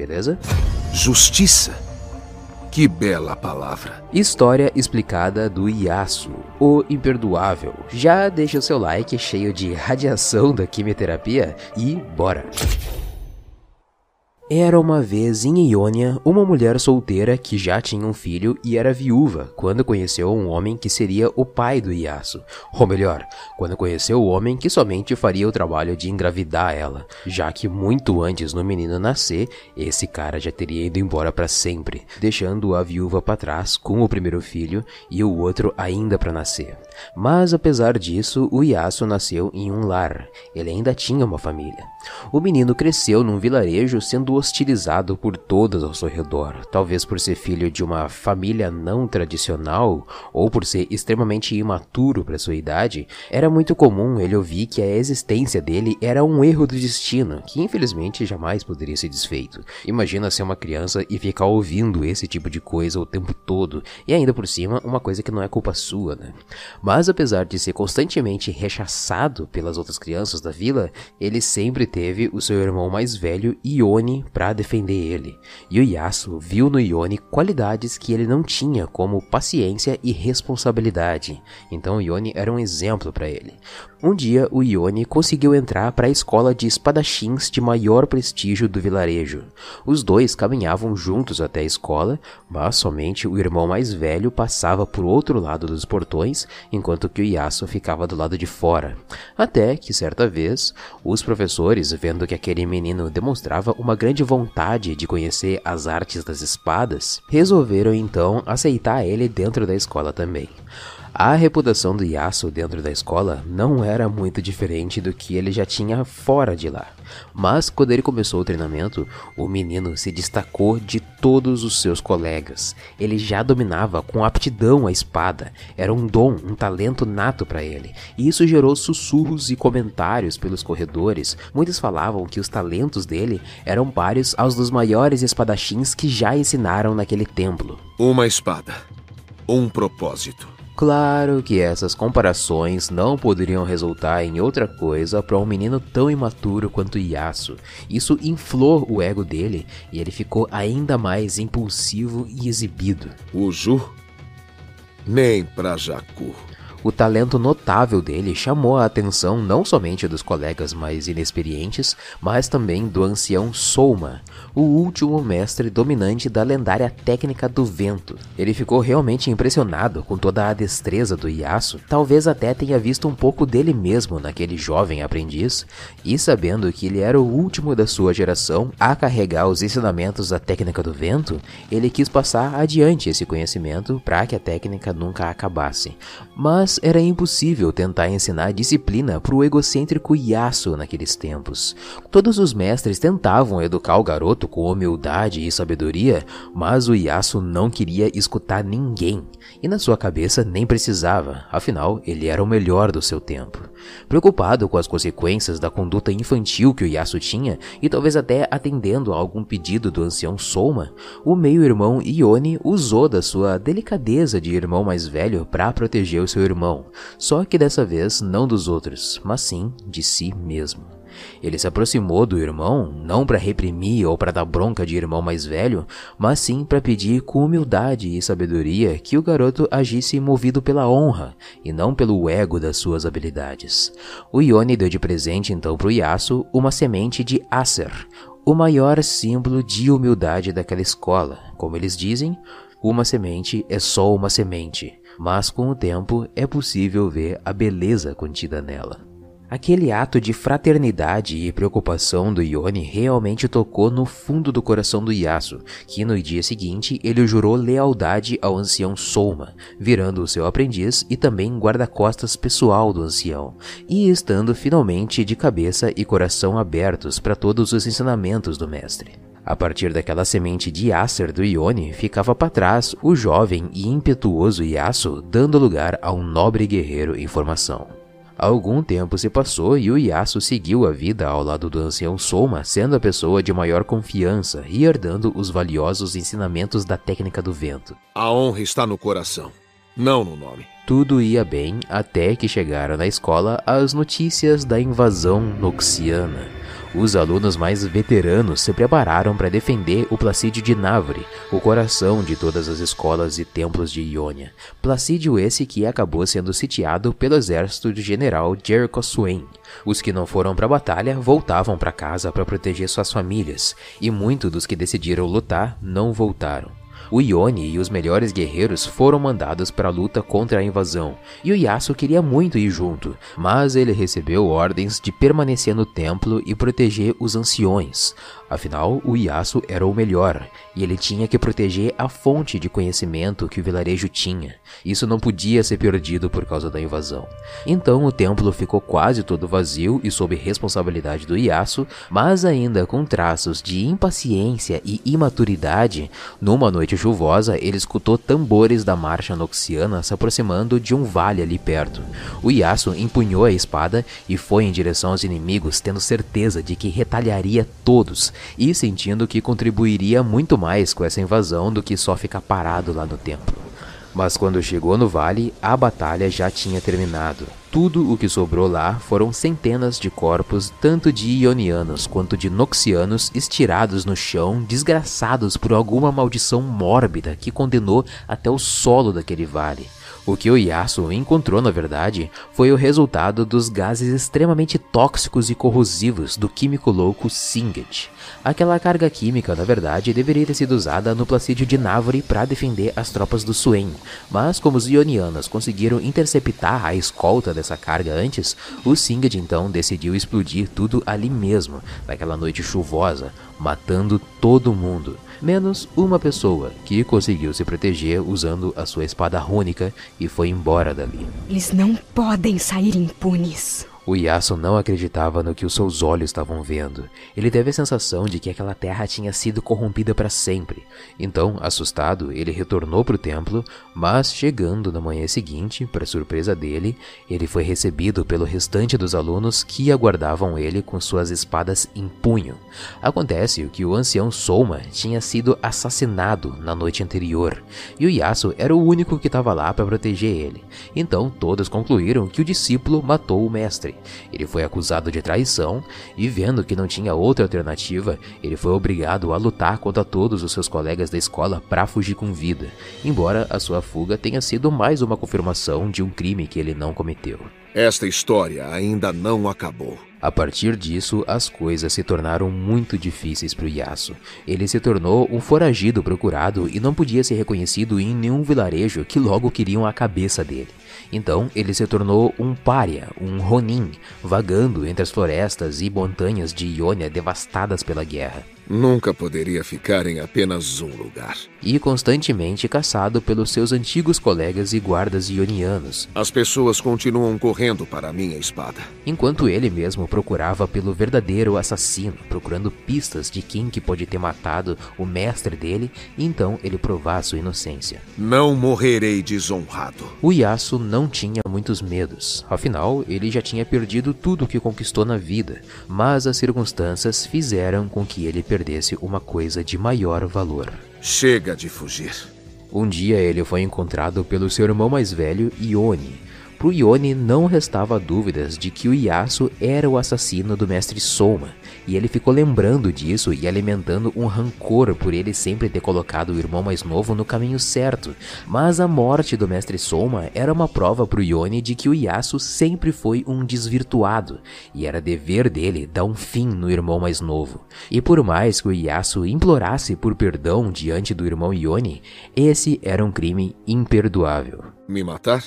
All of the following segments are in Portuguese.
beleza? Justiça? Que bela palavra. História explicada do Iaço, o imperdoável. Já deixa o seu like cheio de radiação da quimioterapia e bora! Era uma vez em Iônia uma mulher solteira que já tinha um filho e era viúva quando conheceu um homem que seria o pai do Iaço. Ou melhor, quando conheceu o homem que somente faria o trabalho de engravidar ela, já que muito antes do menino nascer, esse cara já teria ido embora para sempre, deixando a viúva para trás com o primeiro filho e o outro ainda para nascer. Mas apesar disso, o Iaço nasceu em um lar. Ele ainda tinha uma família. O menino cresceu num vilarejo sendo hostilizado por todos ao seu redor, talvez por ser filho de uma família não tradicional ou por ser extremamente imaturo para sua idade. Era muito comum ele ouvir que a existência dele era um erro do destino, que infelizmente jamais poderia ser desfeito. Imagina ser uma criança e ficar ouvindo esse tipo de coisa o tempo todo, e ainda por cima uma coisa que não é culpa sua, né? Mas apesar de ser constantemente rechaçado pelas outras crianças da vila, ele sempre teve o seu irmão mais velho, Ione, para defender ele. E o Yasuo viu no Ione qualidades que ele não tinha, como paciência e responsabilidade. Então Ione era um exemplo para ele. Um dia, o Ione conseguiu entrar para a escola de espadachins de maior prestígio do vilarejo. Os dois caminhavam juntos até a escola, mas somente o irmão mais velho passava por outro lado dos portões, enquanto que o Yasuo ficava do lado de fora. Até que, certa vez, os professores, vendo que aquele menino demonstrava uma grande vontade de conhecer as artes das espadas, resolveram então aceitar ele dentro da escola também. A reputação do Yasuo dentro da escola não era muito diferente do que ele já tinha fora de lá. Mas quando ele começou o treinamento, o menino se destacou de todos os seus colegas. Ele já dominava com aptidão a espada, era um dom, um talento nato para ele. E isso gerou sussurros e comentários pelos corredores. Muitos falavam que os talentos dele eram páreos aos dos maiores espadachins que já ensinaram naquele templo. Uma espada, um propósito. Claro que essas comparações não poderiam resultar em outra coisa para um menino tão imaturo quanto Yasuo. Isso inflou o ego dele e ele ficou ainda mais impulsivo e exibido. O Ju? Nem pra Jacu. O talento notável dele chamou a atenção não somente dos colegas mais inexperientes, mas também do ancião Souma, o último mestre dominante da lendária técnica do vento. Ele ficou realmente impressionado com toda a destreza do Yasuo, talvez até tenha visto um pouco dele mesmo naquele jovem aprendiz, e sabendo que ele era o último da sua geração a carregar os ensinamentos da técnica do vento, ele quis passar adiante esse conhecimento para que a técnica nunca acabasse. Mas mas era impossível tentar ensinar disciplina para o egocêntrico Yasuo naqueles tempos. Todos os mestres tentavam educar o garoto com humildade e sabedoria, mas o Yasuo não queria escutar ninguém, e na sua cabeça nem precisava, afinal ele era o melhor do seu tempo. Preocupado com as consequências da conduta infantil que o Yasuo tinha, e talvez até atendendo a algum pedido do ancião Soma, o meio-irmão Ione usou da sua delicadeza de irmão mais velho para proteger o seu irmão irmão, só que dessa vez não dos outros, mas sim de si mesmo. Ele se aproximou do irmão não para reprimir ou para dar bronca de irmão mais velho, mas sim para pedir com humildade e sabedoria que o garoto agisse movido pela honra e não pelo ego das suas habilidades. O Ione deu de presente então para o Yasuo uma semente de Acer, o maior símbolo de humildade daquela escola. Como eles dizem, uma semente é só uma semente, mas com o tempo é possível ver a beleza contida nela. Aquele ato de fraternidade e preocupação do Yoni realmente tocou no fundo do coração do Yasuo, que no dia seguinte ele jurou lealdade ao ancião Souma, virando o seu aprendiz e também guarda-costas pessoal do ancião, e estando finalmente de cabeça e coração abertos para todos os ensinamentos do mestre. A partir daquela semente de Acer do Ione, ficava para trás o jovem e impetuoso Yasuo, dando lugar a um nobre guerreiro em formação. Algum tempo se passou e o Yasuo seguiu a vida ao lado do ancião Soma, sendo a pessoa de maior confiança e herdando os valiosos ensinamentos da técnica do vento. A honra está no coração, não no nome. Tudo ia bem até que chegaram na escola as notícias da invasão noxiana os alunos mais veteranos se prepararam para defender o Placídio de Návore, o coração de todas as escolas e templos de Iônia. Placídio esse que acabou sendo sitiado pelo exército do general Jericho Swain. Os que não foram para a batalha voltavam para casa para proteger suas famílias, e muitos dos que decidiram lutar não voltaram. O Ione e os melhores guerreiros foram mandados para a luta contra a invasão, e o Yasuo queria muito ir junto, mas ele recebeu ordens de permanecer no templo e proteger os anciões. Afinal, o Yasuo era o melhor, e ele tinha que proteger a fonte de conhecimento que o vilarejo tinha. Isso não podia ser perdido por causa da invasão. Então o templo ficou quase todo vazio e sob responsabilidade do Yasuo, mas ainda com traços de impaciência e imaturidade. Numa noite chuvosa, ele escutou tambores da marcha noxiana se aproximando de um vale ali perto. O Yasuo empunhou a espada e foi em direção aos inimigos, tendo certeza de que retalharia todos e sentindo que contribuiria muito mais com essa invasão do que só ficar parado lá no templo. Mas quando chegou no vale, a batalha já tinha terminado. Tudo o que sobrou lá foram centenas de corpos, tanto de ionianos quanto de noxianos, estirados no chão, desgraçados por alguma maldição mórbida que condenou até o solo daquele vale. O que o Yasuo encontrou, na verdade, foi o resultado dos gases extremamente tóxicos e corrosivos do químico louco Singed. Aquela carga química, na verdade, deveria ter sido usada no Placídio de Návore para defender as tropas do Suen, mas como os Ionianos conseguiram interceptar a escolta dessa carga antes, o Singed então decidiu explodir tudo ali mesmo, naquela noite chuvosa, matando todo mundo menos uma pessoa que conseguiu se proteger usando a sua espada rúnica e foi embora dali. Eles não podem sair impunes. O Yasuo não acreditava no que os seus olhos estavam vendo. Ele teve a sensação de que aquela terra tinha sido corrompida para sempre. Então, assustado, ele retornou para o templo, mas chegando na manhã seguinte, para surpresa dele, ele foi recebido pelo restante dos alunos que aguardavam ele com suas espadas em punho. Acontece que o ancião Soma tinha sido assassinado na noite anterior, e o Yasuo era o único que estava lá para proteger ele. Então, todos concluíram que o discípulo matou o mestre. Ele foi acusado de traição e, vendo que não tinha outra alternativa, ele foi obrigado a lutar contra todos os seus colegas da escola para fugir com vida, embora a sua fuga tenha sido mais uma confirmação de um crime que ele não cometeu. Esta história ainda não acabou. A partir disso, as coisas se tornaram muito difíceis para o Yasuo. Ele se tornou um foragido procurado e não podia ser reconhecido em nenhum vilarejo que logo queriam a cabeça dele. Então ele se tornou um pária, um Ronin, vagando entre as florestas e montanhas de Ionia devastadas pela guerra. Nunca poderia ficar em apenas um lugar. E constantemente caçado pelos seus antigos colegas e guardas ionianos. As pessoas continuam correndo para a minha espada. Enquanto ele mesmo procurava pelo verdadeiro assassino, procurando pistas de quem que pode ter matado o mestre dele, e então ele provar sua inocência. Não morrerei desonrado. O Yasuo não tinha muitos medos. Afinal, ele já tinha perdido tudo que conquistou na vida, mas as circunstâncias fizeram com que ele perdesse perdesse uma coisa de maior valor. Chega de fugir. Um dia ele foi encontrado pelo seu irmão mais velho, Ione, Pro Yone não restava dúvidas de que o Yasuo era o assassino do mestre Soma, e ele ficou lembrando disso e alimentando um rancor por ele sempre ter colocado o irmão mais novo no caminho certo. Mas a morte do mestre Soma era uma prova pro Yone de que o Yasuo sempre foi um desvirtuado, e era dever dele dar um fim no irmão mais novo. E por mais que o Yasuo implorasse por perdão diante do irmão Yone, esse era um crime imperdoável. Me matar?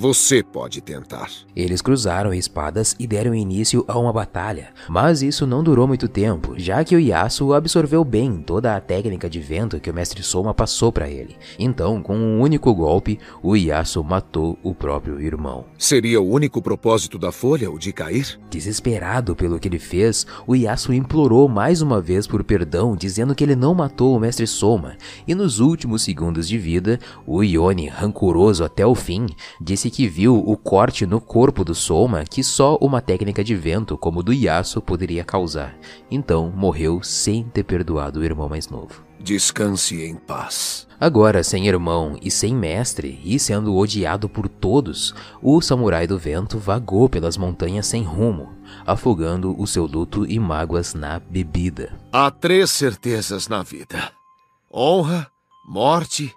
Você pode tentar. Eles cruzaram espadas e deram início a uma batalha, mas isso não durou muito tempo, já que o Yasuo absorveu bem toda a técnica de vento que o mestre Soma passou para ele. Então, com um único golpe, o Yasuo matou o próprio irmão. Seria o único propósito da folha o de cair? Desesperado pelo que ele fez, o Yasuo implorou mais uma vez por perdão, dizendo que ele não matou o mestre Soma, e nos últimos segundos de vida, o Ione, rancoroso até o fim, disse disse que viu o corte no corpo do Soma que só uma técnica de vento como o do Yasuo poderia causar. Então morreu sem ter perdoado o irmão mais novo. Descanse em paz. Agora, sem irmão e sem mestre, e sendo odiado por todos, o samurai do vento vagou pelas montanhas sem rumo, afogando o seu luto e mágoas na bebida. Há três certezas na vida: honra, morte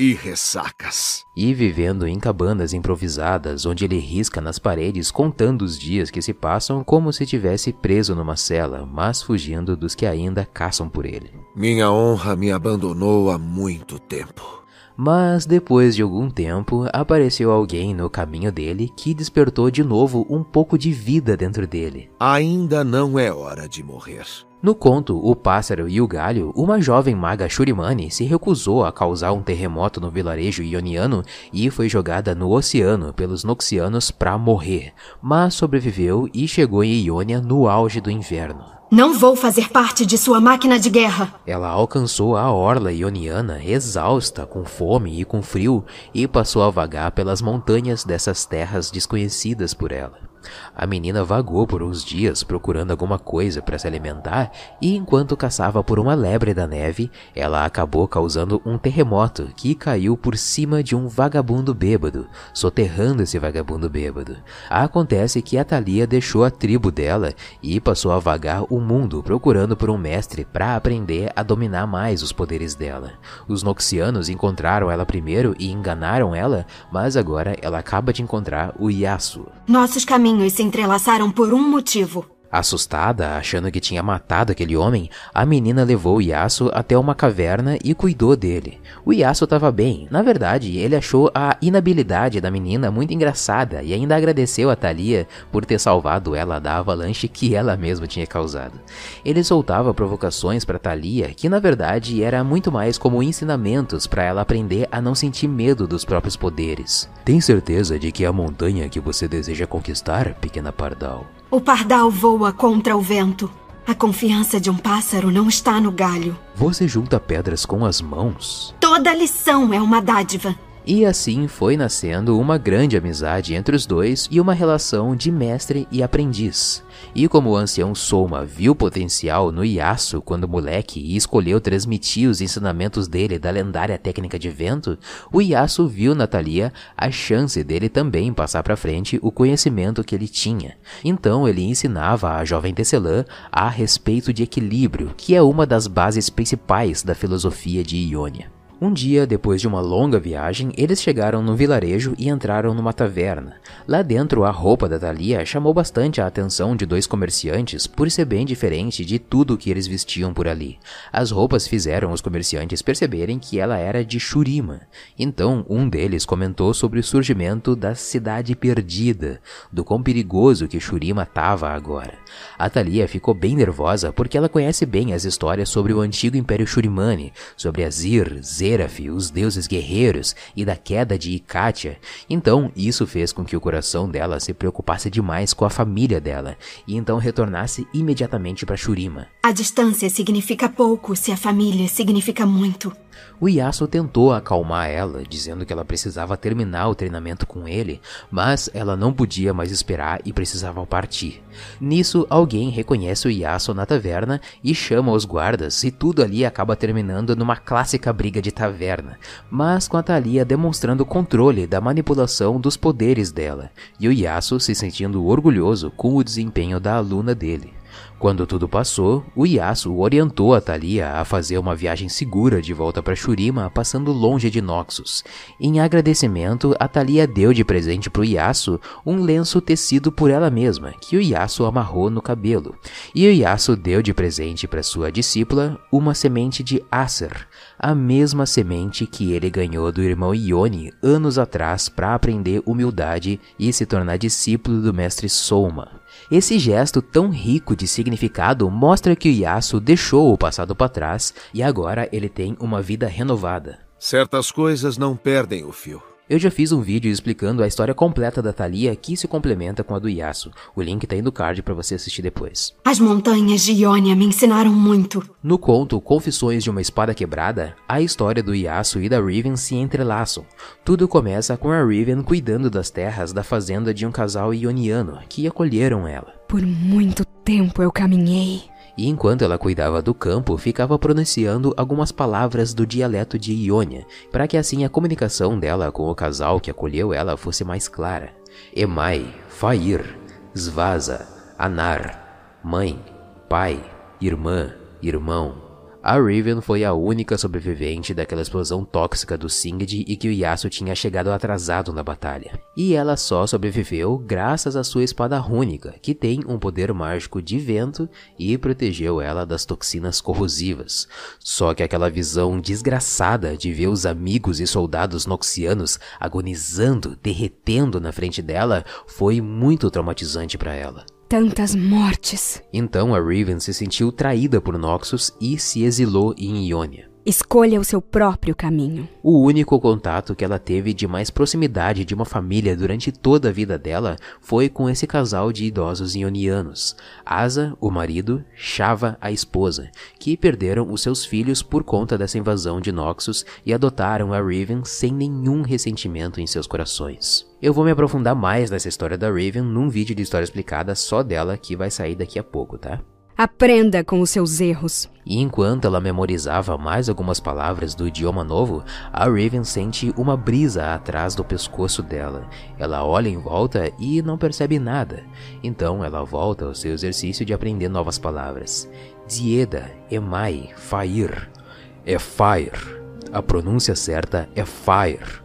e ressacas. E vivendo em cabanas improvisadas, onde ele risca nas paredes contando os dias que se passam como se tivesse preso numa cela, mas fugindo dos que ainda caçam por ele. Minha honra me abandonou há muito tempo. Mas depois de algum tempo, apareceu alguém no caminho dele que despertou de novo um pouco de vida dentro dele. Ainda não é hora de morrer. No conto O Pássaro e o Galho, uma jovem maga Shurimani se recusou a causar um terremoto no vilarejo ioniano e foi jogada no oceano pelos Noxianos para morrer, mas sobreviveu e chegou em Ionia no auge do inverno. Não vou fazer parte de sua máquina de guerra. Ela alcançou a orla ioniana, exausta, com fome e com frio, e passou a vagar pelas montanhas dessas terras desconhecidas por ela. A menina vagou por uns dias procurando alguma coisa para se alimentar e enquanto caçava por uma lebre da neve, ela acabou causando um terremoto que caiu por cima de um vagabundo bêbado, soterrando esse vagabundo bêbado. Acontece que a Thalia deixou a tribo dela e passou a vagar o mundo procurando por um mestre para aprender a dominar mais os poderes dela. Os Noxianos encontraram ela primeiro e enganaram ela, mas agora ela acaba de encontrar o Yasuo. Nossos caminhos se entrelaçaram por um motivo. Assustada, achando que tinha matado aquele homem, a menina levou o Yasuo até uma caverna e cuidou dele. O Yasuo estava bem. Na verdade, ele achou a inabilidade da menina muito engraçada e ainda agradeceu a Thalia por ter salvado ela da avalanche que ela mesma tinha causado. Ele soltava provocações para Thalia, que na verdade era muito mais como ensinamentos para ela aprender a não sentir medo dos próprios poderes. Tem certeza de que é a montanha que você deseja conquistar, pequena pardal? O pardal voa contra o vento. A confiança de um pássaro não está no galho. Você junta pedras com as mãos? Toda lição é uma dádiva. E assim foi nascendo uma grande amizade entre os dois e uma relação de mestre e aprendiz. E como o ancião Soma viu potencial no Yasuo quando moleque e escolheu transmitir os ensinamentos dele da lendária técnica de vento, o Yasuo viu na Thalia a chance dele também passar para frente o conhecimento que ele tinha. Então ele ensinava a jovem Tecelã a respeito de equilíbrio, que é uma das bases principais da filosofia de Ionia. Um dia, depois de uma longa viagem, eles chegaram no vilarejo e entraram numa taverna. Lá dentro, a roupa da Thalia chamou bastante a atenção de dois comerciantes por ser bem diferente de tudo que eles vestiam por ali. As roupas fizeram os comerciantes perceberem que ela era de Shurima. Então, um deles comentou sobre o surgimento da cidade perdida, do quão perigoso que Shurima estava agora. A Thalia ficou bem nervosa porque ela conhece bem as histórias sobre o antigo Império Shurimani, sobre Azir, Zed Os deuses guerreiros e da queda de Ikatia. Então, isso fez com que o coração dela se preocupasse demais com a família dela e então retornasse imediatamente para Shurima. A distância significa pouco se a família significa muito. O Yasuo tentou acalmar ela, dizendo que ela precisava terminar o treinamento com ele, mas ela não podia mais esperar e precisava partir. Nisso, alguém reconhece o Yasuo na taverna e chama os guardas, e tudo ali acaba terminando numa clássica briga de taverna, mas com a Thalia demonstrando controle da manipulação dos poderes dela, e o Yasuo se sentindo orgulhoso com o desempenho da aluna dele. Quando tudo passou, o Yasuo orientou a Thalia a fazer uma viagem segura de volta para Shurima, passando longe de Noxus. Em agradecimento, a Thalia deu de presente para o Yasuo um lenço tecido por ela mesma, que o Yasuo amarrou no cabelo. E o Yasuo deu de presente para sua discípula uma semente de Acer, a mesma semente que ele ganhou do irmão Ione anos atrás para aprender humildade e se tornar discípulo do mestre Soma. Esse gesto tão rico de significado mostra que o Yasuo deixou o passado para trás e agora ele tem uma vida renovada. Certas coisas não perdem o fio. Eu já fiz um vídeo explicando a história completa da Thalia que se complementa com a do Yasuo. O link tá aí no card para você assistir depois. As montanhas de Ionia me ensinaram muito. No conto Confissões de uma Espada Quebrada, a história do Yasuo e da Riven se entrelaçam. Tudo começa com a Riven cuidando das terras da fazenda de um casal ioniano que acolheram ela. Por muito tempo eu caminhei e enquanto ela cuidava do campo, ficava pronunciando algumas palavras do dialeto de Ionia, para que assim a comunicação dela com o casal que acolheu ela fosse mais clara. Emai, Fair, Svaza, Anar, mãe, pai, irmã, irmão, a Riven foi a única sobrevivente daquela explosão tóxica do Singed e que o Yasuo tinha chegado atrasado na batalha. E ela só sobreviveu graças à sua espada rúnica, que tem um poder mágico de vento e protegeu ela das toxinas corrosivas. Só que aquela visão desgraçada de ver os amigos e soldados noxianos agonizando, derretendo na frente dela, foi muito traumatizante para ela tantas mortes. Então a Riven se sentiu traída por Noxus e se exilou em Ionia. Escolha o seu próprio caminho. O único contato que ela teve de mais proximidade de uma família durante toda a vida dela foi com esse casal de idosos ionianos, Asa, o marido, Shava, a esposa, que perderam os seus filhos por conta dessa invasão de Noxus e adotaram a Riven sem nenhum ressentimento em seus corações. Eu vou me aprofundar mais nessa história da Raven num vídeo de história explicada só dela que vai sair daqui a pouco, tá? Aprenda com os seus erros. E enquanto ela memorizava mais algumas palavras do idioma novo, a Raven sente uma brisa atrás do pescoço dela. Ela olha em volta e não percebe nada. Então ela volta ao seu exercício de aprender novas palavras. Dieda, Emai, Fair. É Fire. A pronúncia certa é Fire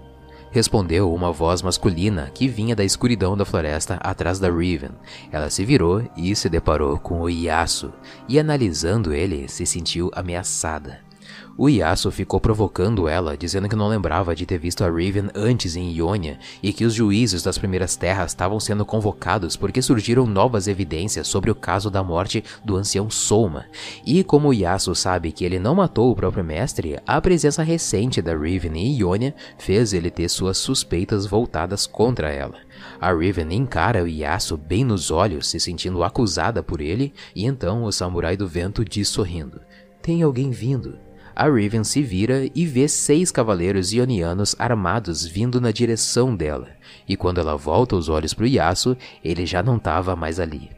respondeu uma voz masculina que vinha da escuridão da floresta atrás da Riven. Ela se virou e se deparou com o Yasuo, e analisando ele, se sentiu ameaçada. O Yasuo ficou provocando ela, dizendo que não lembrava de ter visto a Riven antes em Ionia e que os juízes das primeiras terras estavam sendo convocados porque surgiram novas evidências sobre o caso da morte do ancião Soma. E como o Yasuo sabe que ele não matou o próprio mestre, a presença recente da Riven em Ionia fez ele ter suas suspeitas voltadas contra ela. A Riven encara o Yasuo bem nos olhos, se sentindo acusada por ele, e então o Samurai do Vento diz sorrindo: Tem alguém vindo a Riven se vira e vê seis cavaleiros ionianos armados vindo na direção dela, e quando ela volta os olhos para o Yasuo, ele já não estava mais ali.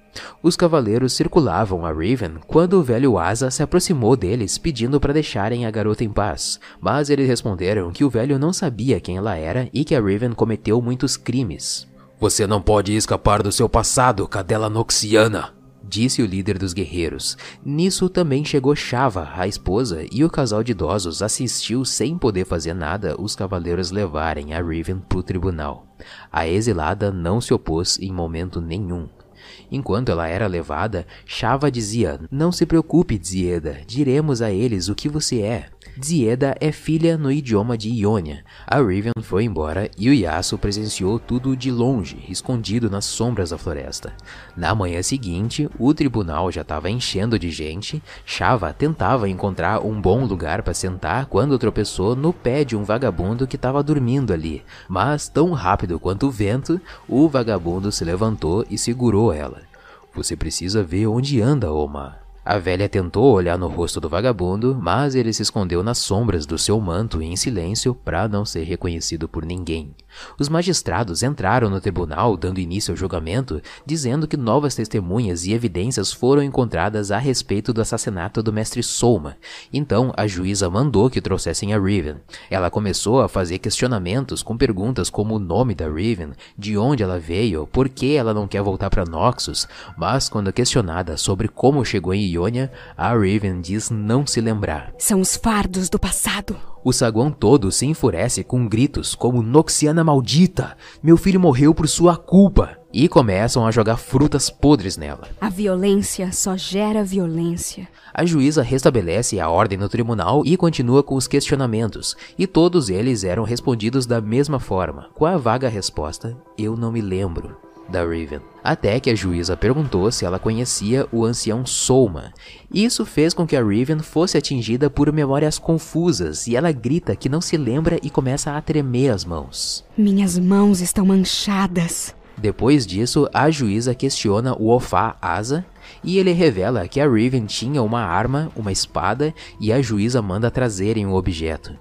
Os cavaleiros circulavam a Riven quando o velho Asa se aproximou deles pedindo para deixarem a garota em paz, mas eles responderam que o velho não sabia quem ela era e que a Riven cometeu muitos crimes. Você não pode escapar do seu passado, cadela noxiana, disse o líder dos guerreiros. Nisso também chegou Shava, a esposa, e o casal de idosos assistiu sem poder fazer nada os cavaleiros levarem a Riven para o tribunal. A exilada não se opôs em momento nenhum. Enquanto ela era levada, Shava dizia: Não se preocupe, Zieda, diremos a eles o que você é. Zieda é filha no idioma de Ionia. A Riven foi embora e o Yasuo presenciou tudo de longe, escondido nas sombras da floresta. Na manhã seguinte, o tribunal já estava enchendo de gente. Shava tentava encontrar um bom lugar para sentar quando tropeçou no pé de um vagabundo que estava dormindo ali. Mas, tão rápido quanto o vento, o vagabundo se levantou e segurou ela. Você precisa ver onde anda, Oma. A velha tentou olhar no rosto do vagabundo, mas ele se escondeu nas sombras do seu manto em silêncio para não ser reconhecido por ninguém. Os magistrados entraram no tribunal dando início ao julgamento, dizendo que novas testemunhas e evidências foram encontradas a respeito do assassinato do mestre Soma. Então a juíza mandou que trouxessem a Riven. Ela começou a fazer questionamentos com perguntas como o nome da Riven, de onde ela veio, por que ela não quer voltar para Noxus, mas quando questionada sobre como chegou em Ionia, a Riven diz não se lembrar. São os fardos do passado. O saguão todo se enfurece com gritos como Noxiana maldita, meu filho morreu por sua culpa, e começam a jogar frutas podres nela. A violência só gera violência. A juíza restabelece a ordem no tribunal e continua com os questionamentos, e todos eles eram respondidos da mesma forma, com a vaga resposta: Eu não me lembro. Da Riven, até que a juíza perguntou se ela conhecia o ancião Souma. Isso fez com que a Riven fosse atingida por memórias confusas e ela grita que não se lembra e começa a tremer as mãos. Minhas mãos estão manchadas. Depois disso, a juíza questiona o Ofá Asa e ele revela que a Riven tinha uma arma, uma espada, e a juíza manda trazerem o objeto.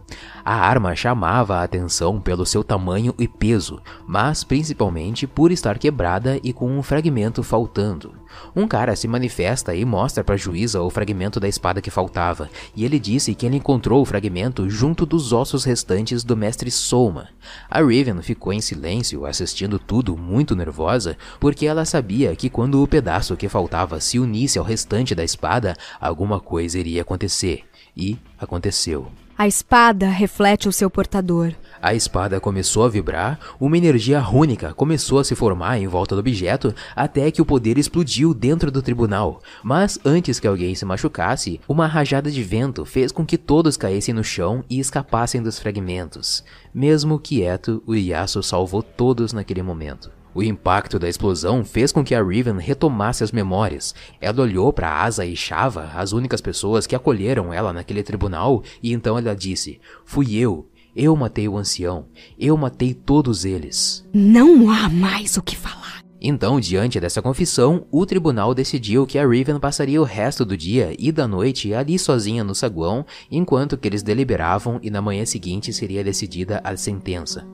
A arma chamava a atenção pelo seu tamanho e peso, mas principalmente por estar quebrada e com um fragmento faltando. Um cara se manifesta e mostra para a juíza o fragmento da espada que faltava, e ele disse que ele encontrou o fragmento junto dos ossos restantes do mestre Souma. A Riven ficou em silêncio, assistindo tudo muito nervosa, porque ela sabia que quando o pedaço que faltava se unisse ao restante da espada, alguma coisa iria acontecer. E aconteceu. A espada reflete o seu portador. A espada começou a vibrar, uma energia rúnica começou a se formar em volta do objeto até que o poder explodiu dentro do tribunal. Mas antes que alguém se machucasse, uma rajada de vento fez com que todos caíssem no chão e escapassem dos fragmentos. Mesmo quieto, o Yasuo salvou todos naquele momento. O impacto da explosão fez com que a Riven retomasse as memórias. Ela olhou para Asa e Shava, as únicas pessoas que acolheram ela naquele tribunal, e então ela disse: Fui eu. Eu matei o ancião. Eu matei todos eles. Não há mais o que falar. Então, diante dessa confissão, o tribunal decidiu que a Riven passaria o resto do dia e da noite ali sozinha no saguão, enquanto que eles deliberavam e na manhã seguinte seria decidida a sentença.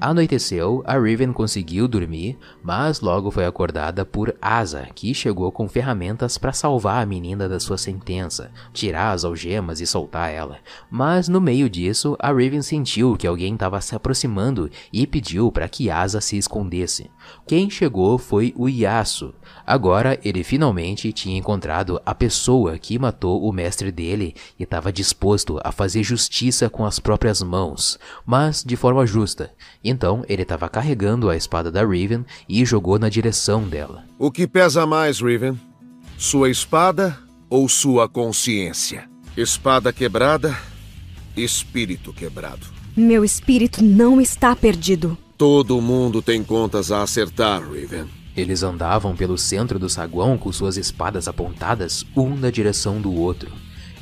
Anoiteceu, a Riven conseguiu dormir, mas logo foi acordada por Asa, que chegou com ferramentas para salvar a menina da sua sentença, tirar as algemas e soltar ela. Mas no meio disso, a Riven sentiu que alguém estava se aproximando e pediu para que Asa se escondesse. Quem chegou foi o Yasuo. Agora ele finalmente tinha encontrado a pessoa que matou o mestre dele e estava disposto a fazer justiça com as próprias mãos, mas de forma justa. Então ele estava carregando a espada da Riven e jogou na direção dela. O que pesa mais, Riven? Sua espada ou sua consciência? Espada quebrada, espírito quebrado. Meu espírito não está perdido. Todo mundo tem contas a acertar, Riven. Eles andavam pelo centro do saguão com suas espadas apontadas, um na direção do outro.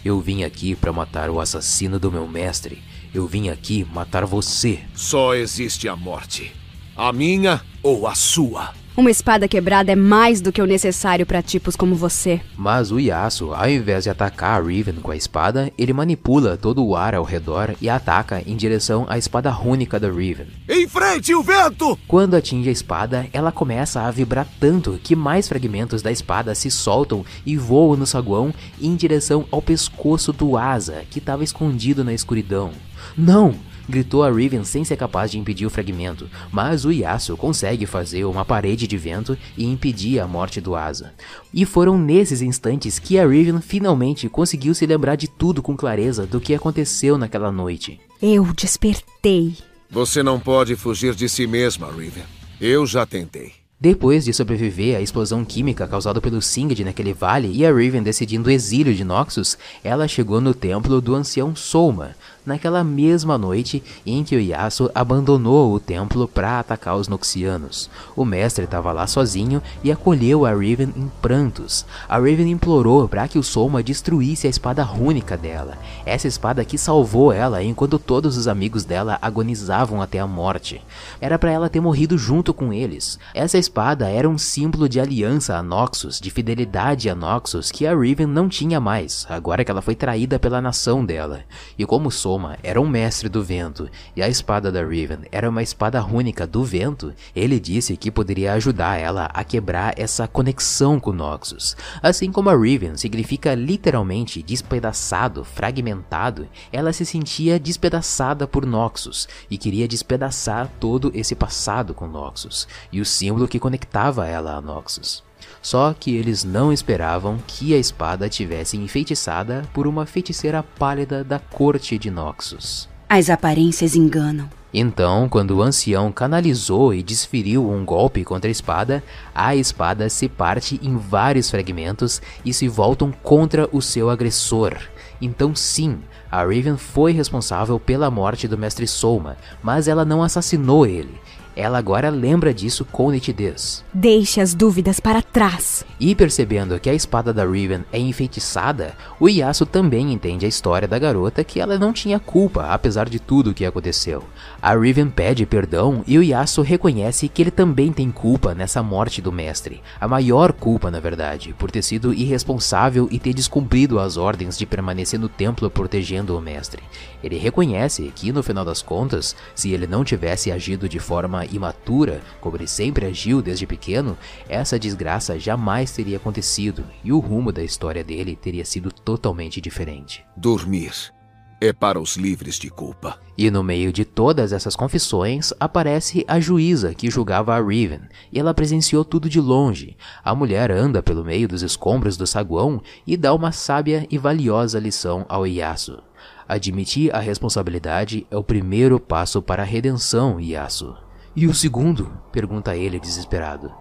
Eu vim aqui para matar o assassino do meu mestre. Eu vim aqui matar você. Só existe a morte. A minha ou a sua. Uma espada quebrada é mais do que o necessário para tipos como você. Mas o Yasuo, ao invés de atacar a Riven com a espada, ele manipula todo o ar ao redor e ataca em direção à espada rúnica da Riven. Enfrente o vento! Quando atinge a espada, ela começa a vibrar tanto que mais fragmentos da espada se soltam e voam no saguão em direção ao pescoço do Asa, que estava escondido na escuridão. Não! Gritou a Riven sem ser capaz de impedir o fragmento, mas o Yasuo consegue fazer uma parede de vento e impedir a morte do Asa. E foram nesses instantes que a Riven finalmente conseguiu se lembrar de tudo com clareza do que aconteceu naquela noite. Eu despertei. Você não pode fugir de si mesma, Riven. Eu já tentei. Depois de sobreviver à explosão química causada pelo Singed naquele vale e a Riven decidindo o exílio de Noxus, ela chegou no templo do ancião Souma, naquela mesma noite em que o Yasuo abandonou o templo para atacar os Noxianos. O mestre estava lá sozinho e acolheu a Riven em prantos. A Riven implorou para que o Soma destruísse a espada rúnica dela, essa espada que salvou ela enquanto todos os amigos dela agonizavam até a morte. Era para ela ter morrido junto com eles. Essa espada era um símbolo de aliança a Noxus, de fidelidade a Noxus que a Riven não tinha mais, agora que ela foi traída pela nação dela. E como Soma era um mestre do vento e a espada da Riven era uma espada rúnica do vento, ele disse que poderia ajudar ela a quebrar essa conexão com Noxus. Assim como a Riven significa literalmente despedaçado, fragmentado, ela se sentia despedaçada por Noxus e queria despedaçar todo esse passado com Noxus e o símbolo que conectava ela a Noxus. Só que eles não esperavam que a espada tivesse enfeitiçada por uma feiticeira pálida da corte de Noxus. As aparências enganam. Então, quando o ancião canalizou e desferiu um golpe contra a espada, a espada se parte em vários fragmentos e se voltam contra o seu agressor. Então, sim, a Raven foi responsável pela morte do mestre Soma, mas ela não assassinou ele. Ela agora lembra disso com nitidez. Deixe as dúvidas para trás. E percebendo que a espada da Riven é enfeitiçada, o Yasuo também entende a história da garota que ela não tinha culpa, apesar de tudo o que aconteceu. A Riven pede perdão e o Yasuo reconhece que ele também tem culpa nessa morte do mestre. A maior culpa, na verdade, por ter sido irresponsável e ter descumprido as ordens de permanecer no templo protegendo o mestre. Ele reconhece que, no final das contas, se ele não tivesse agido de forma imatura, como ele sempre agiu desde pequeno, essa desgraça jamais teria acontecido e o rumo da história dele teria sido totalmente diferente. Dormir é para os livres de culpa. E no meio de todas essas confissões, aparece a juíza que julgava a Riven, e ela presenciou tudo de longe. A mulher anda pelo meio dos escombros do saguão e dá uma sábia e valiosa lição ao Yasuo. Admitir a responsabilidade é o primeiro passo para a redenção, Yasuo. E o segundo? pergunta ele desesperado.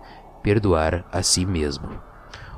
Perdoar a si mesmo.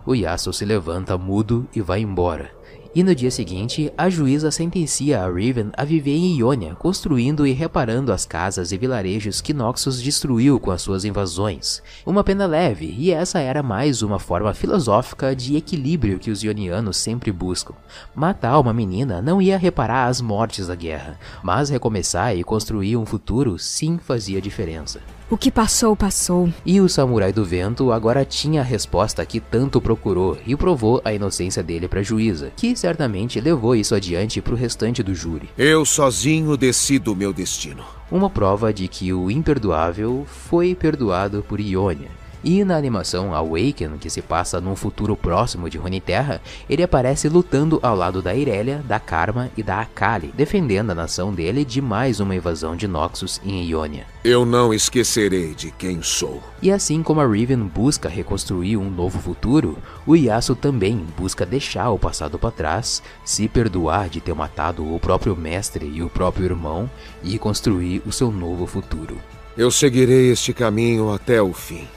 O Yasuo se levanta mudo e vai embora. E no dia seguinte, a juíza sentencia a Riven a viver em Ionia, construindo e reparando as casas e vilarejos que Noxus destruiu com as suas invasões. Uma pena leve, e essa era mais uma forma filosófica de equilíbrio que os ionianos sempre buscam. Matar uma menina não ia reparar as mortes da guerra, mas recomeçar e construir um futuro sim fazia diferença. O que passou, passou. E o Samurai do Vento agora tinha a resposta que tanto procurou e provou a inocência dele para a juíza, que certamente levou isso adiante para o restante do júri. Eu sozinho decido meu destino. Uma prova de que o imperdoável foi perdoado por Ionia. E na animação Awaken, que se passa num futuro próximo de Runeterra, ele aparece lutando ao lado da Irelia, da Karma e da Akali, defendendo a nação dele de mais uma invasão de Noxus em Ionia. Eu não esquecerei de quem sou. E assim como a Riven busca reconstruir um novo futuro, o Yasuo também busca deixar o passado para trás, se perdoar de ter matado o próprio mestre e o próprio irmão e construir o seu novo futuro. Eu seguirei este caminho até o fim.